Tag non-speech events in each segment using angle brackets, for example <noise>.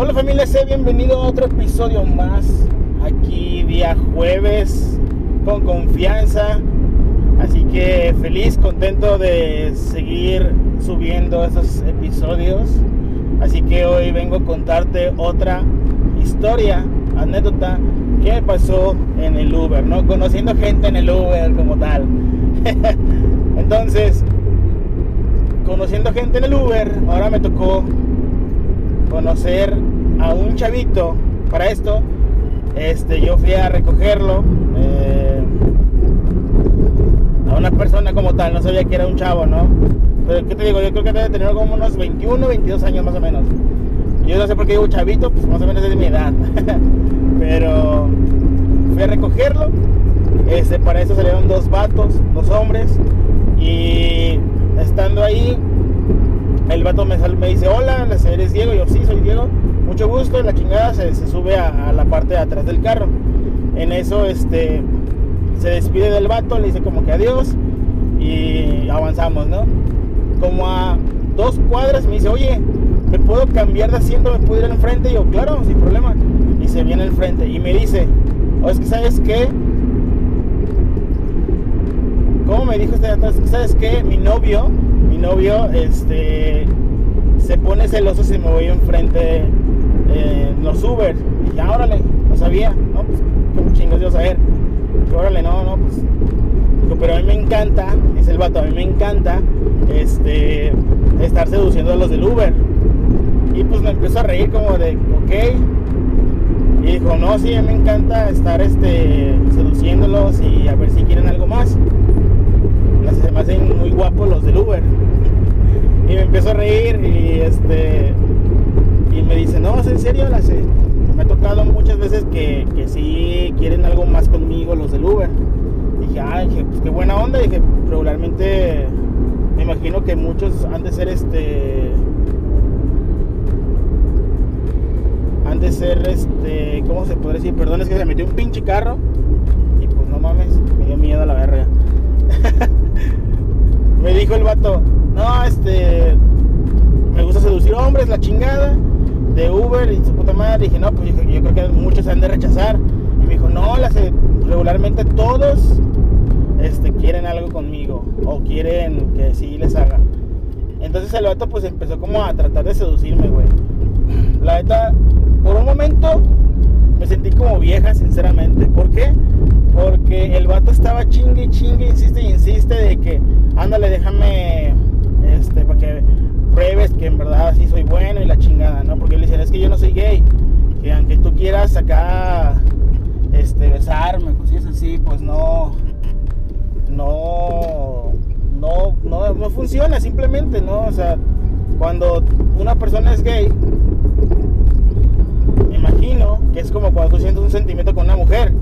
Hola familia, sé bienvenido a otro episodio más. Aquí día jueves con confianza. Así que feliz, contento de seguir subiendo esos episodios. Así que hoy vengo a contarte otra historia, anécdota que pasó en el Uber, ¿no? Conociendo gente en el Uber como tal. <laughs> Entonces, conociendo gente en el Uber, ahora me tocó conocer a un chavito. Para esto, este, yo fui a recogerlo. Eh, a una persona como tal, no sabía que era un chavo, ¿no? Pero, ¿qué te digo? Yo creo que debe tener como unos 21, 22 años más o menos. Yo no sé por qué digo chavito, pues más o menos es de mi edad. <laughs> Pero fui a recogerlo. Este, para eso salieron dos vatos, dos hombres. Y estando ahí, el vato me, me dice, hola, ¿eres Diego? Yo, sí, soy Diego. Mucho gusto. La chingada se, sube a, la parte de atrás del carro. En eso, este, se despide del vato, le dice como que adiós. Y avanzamos, ¿no? Como a dos cuadras me dice, oye, ¿me puedo cambiar de asiento? ¿Me puedo ir al frente? Y yo, claro, sin problema. Y se viene al frente y me dice, o es que sabes qué, ¿cómo me dijo este ¿Sabes qué? Mi novio, mi novio, este, se pone celoso si me voy enfrente en los Uber. Y ya, órale, no sabía, ¿no? Pues, ¿cómo chingos yo saber? Órale, no, no, pues. Pero a mí me encanta, dice el vato, a mí me encanta, este, estar seduciendo a los del Uber. Y pues me empezó a reír como de, ok. Y dijo, no, sí, a mí me encanta estar este, seduciéndolos y a ver si quieren algo más. Se me hacen muy guapos los del Uber. <laughs> Y me empezó a reír y este y me dice, me ha tocado muchas veces que, que sí quieren algo más conmigo los del Uber. dije, ah, dije, pues qué buena onda. dije, regularmente me imagino que muchos han de ser este han de ser este cómo se puede decir perdón es que se metió un pinche carro y pues no mames me dio miedo a la verga <laughs> me dijo el vato no este me gusta seducir hombres la chingada de Uber y su puta madre dije no pues yo, yo creo que muchos se han de rechazar y me dijo no las regularmente todos este, quieren algo conmigo o quieren que sí les haga. Entonces el vato pues empezó como a tratar de seducirme, güey. La neta, por un momento me sentí como vieja, sinceramente. ¿Por qué? Porque el vato estaba chingue, chingue, insiste y insiste de que, ándale, déjame, este, para que pruebes que en verdad sí soy bueno y la chingada, ¿no? Porque le decía, es que yo no soy gay. Que aunque tú quieras acá, este, besarme, cosillas así, pues no, no, no, no, no funciona simplemente, ¿no? O sea, cuando una persona es gay, me imagino que es como cuando tú sientes un sentimiento con una mujer.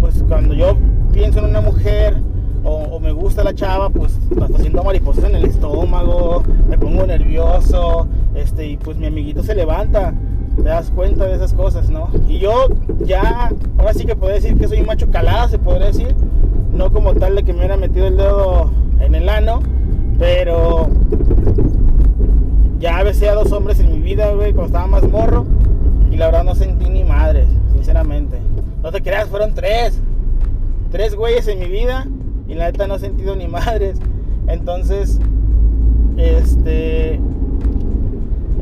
Pues cuando yo pienso en una mujer o, me gusta la chava, pues está haciendo mariposas en el estómago, me pongo nervioso, este, y pues mi amiguito se levanta, te das cuenta de esas cosas, ¿no? Y yo ya, ahora sí que puedo decir que soy un macho calado, se podría decir, no como tal de que me hubiera metido el dedo en el ano, pero ya besé a dos hombres en mi vida, güey, cuando estaba más morro, y la verdad no sentí ni madres, sinceramente. No te creas, fueron tres, tres güeyes en mi vida, y la neta no he sentido ni <laughs> madres. Entonces, este,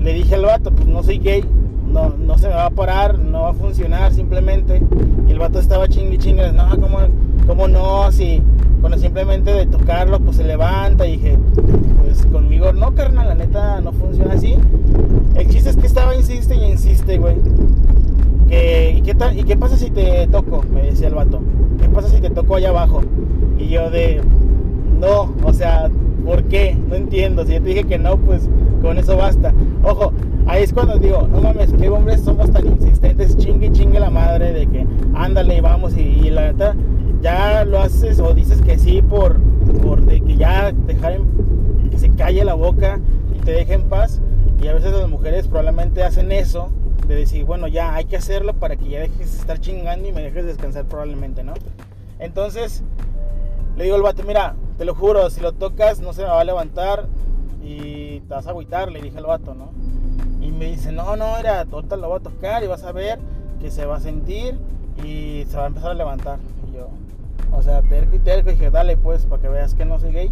le dije al vato, pues no soy gay, no, no se me va a parar, no va a funcionar simplemente. Y el vato estaba chingue chingue, no, ¿cómo, cómo no? Si, bueno, simplemente de tocarlo, pues se levanta. Y dije, pues conmigo no, carnal, la neta no funciona así. El chiste es que estaba, insiste y insiste, güey. ¿y, qué tal, ¿Y qué pasa si te toco? Me decía el vato. ¿Qué pasa si te toco allá abajo? Y yo de, no, o sea, ¿por qué? No entiendo. Si yo te dije que no, pues con eso basta. Ojo, ahí es cuando digo, no mames, qué hombres somos tan insistentes, chingue chingue la madre de que ándale, vamos y, y la neta ya lo haces o dices que sí por, por de que ya dejar en, que se calle la boca y te deje en paz. Y a veces las mujeres probablemente hacen eso, de decir, bueno, ya hay que hacerlo para que ya dejes de estar chingando y me dejes descansar probablemente, ¿no? Entonces, le digo al vato, mira, te lo juro, si lo tocas no se me va a levantar y te vas a agüitar, le dije al vato, ¿no? Y me dice, no, no, era, ahorita lo voy a tocar y vas a ver que se va a sentir y se va a empezar a levantar. Y yo, o sea, terco y terco, y dije, dale pues, para que veas que no soy gay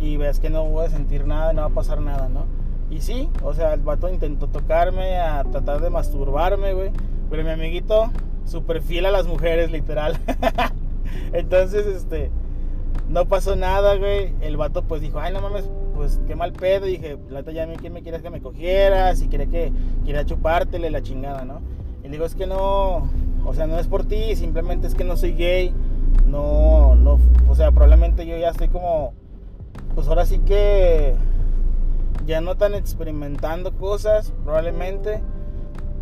y veas que no voy a sentir nada, no va a pasar nada, ¿no? Y sí, o sea, el vato intentó tocarme, a tratar de masturbarme, güey. Pero mi amiguito, súper fiel a las mujeres, literal. <laughs> Entonces, este, no pasó nada, güey. El vato, pues dijo, ay, no mames, pues qué mal pedo. Y dije, la ya a mí, ¿quién me quieres que me cogiera? Si quiere que quiera chupártele la chingada, ¿no? Y le digo, es que no, o sea, no es por ti, simplemente es que no soy gay. No, no, o sea, probablemente yo ya estoy como, pues ahora sí que ya no están experimentando cosas, probablemente.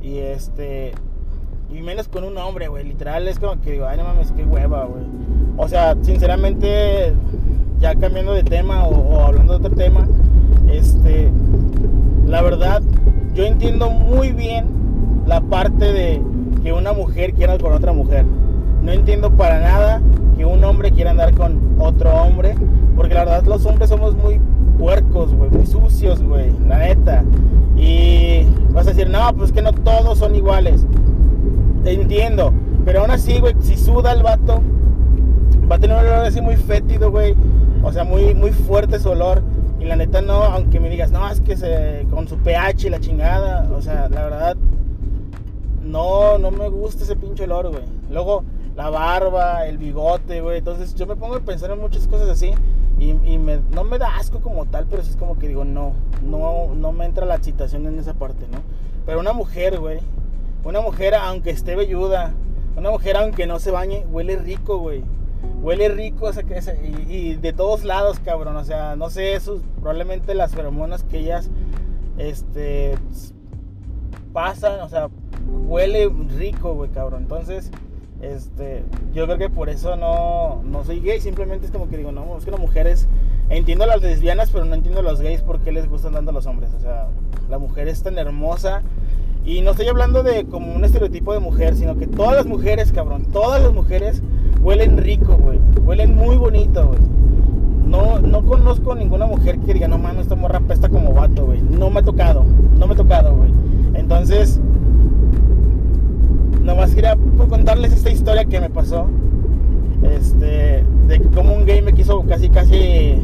Y este. Y menos con un hombre, güey. Literal es como que digo, ay, no mames, qué hueva, güey. O sea, sinceramente, ya cambiando de tema o, hablando de otro tema, este. La verdad, yo entiendo muy bien la parte de que una mujer quiera con otra mujer. No entiendo para nada que un hombre quiera andar con otro hombre, porque la verdad los hombres somos muy puercos, güey, muy sucios, güey, la neta. Y vas a decir, no, pues que no todos son iguales. Entiendo, pero aún así, güey, si suda el vato, va a tener un olor así muy fétido, güey. O sea, muy, muy fuerte su olor. Y la neta no, aunque me digas, no, es que se, con su pH y la chingada. O sea, la verdad, no, no me gusta ese pinche olor, güey. Luego, la barba, el bigote, güey. Entonces yo me pongo a pensar en muchas cosas así. Y, no me da asco como tal, pero sí es como que digo, no, no, no me entra la excitación en esa parte, ¿no? Pero una mujer, güey, una mujer aunque esté velluda, una mujer aunque no se bañe, huele rico, güey. Huele rico, o sea, que y, de todos lados, cabrón. O sea, no sé, eso, probablemente las feromonas que ellas, este, pasan, o sea, huele rico, güey, cabrón. Entonces, este, yo creo que por eso no, no soy gay, simplemente es como que digo, no, es que las mujeres, entiendo a las lesbianas, pero no entiendo a los gays por qué les gustan tanto a los hombres. O sea, la mujer es tan hermosa. Y no estoy hablando de como un estereotipo de mujer, sino que todas las mujeres, cabrón, todas las mujeres huelen rico, güey. Huelen muy bonito, güey. No, no conozco ninguna mujer que diga, no mames, esta morra pesta como vato, güey. No me ha tocado, no me ha tocado, güey. Entonces, nomás quería contarles esta historia que me pasó. Este, de cómo un gay me quiso casi, casi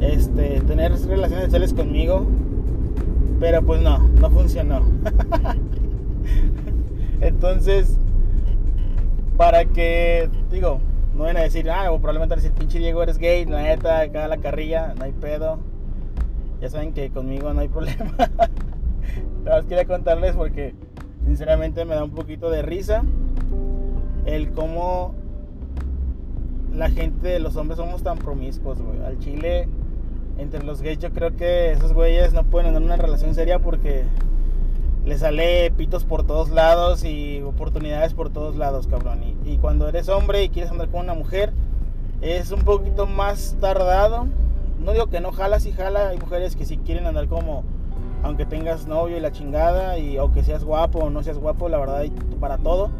este, tener relaciones sexuales conmigo. Pero pues no, no funcionó. <laughs> Entonces, para que, digo, no van a decir, ah, o probablemente decir, pinche Diego, eres gay, la neta, acá la carrilla, no hay pedo. Ya saben que conmigo no hay <laughs> problema. Nada más quería contarles porque sinceramente me da un poquito de risa el cómo la gente, los hombres somos tan promiscuos, güey. Al chile, entre los gays, yo creo que esos güeyes no pueden tener una relación seria porque les sale pitos por todos lados y oportunidades por todos lados, cabrón. Y, y, cuando eres hombre y quieres andar con una mujer, es un poquito más tardado. No digo que no jala, si jala. Hay mujeres que si quieren andar como aunque tengas novio y la chingada, y aunque seas guapo o no seas guapo, la verdad, para todo.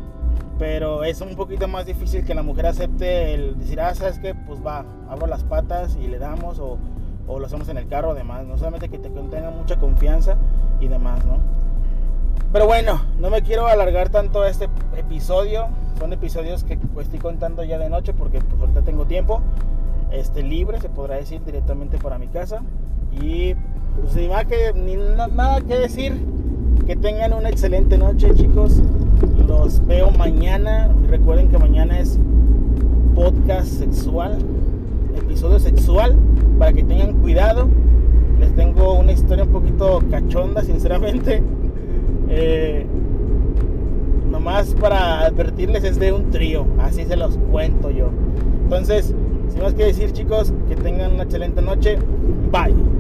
Pero es un poquito más difícil que la mujer acepte el decir, ah, sabes que, pues va, abro las patas y le damos, o, o lo hacemos en el carro, además, no solamente que te tenga mucha confianza y demás, ¿no? Pero bueno, no me quiero alargar tanto este episodio. Son episodios que estoy contando ya de noche porque pues, ahorita tengo tiempo este, libre, se podrá decir directamente para mi casa. Y pues sin más que, ni nada que decir. Que tengan una excelente noche, chicos. Los veo mañana. Recuerden que mañana es podcast sexual, episodio sexual, para que tengan cuidado. Les tengo una historia un poquito cachonda, sinceramente. Eh, nomás para advertirles es de un trío, así se los cuento yo. Entonces, sin más que decir chicos, que tengan una excelente noche. Bye.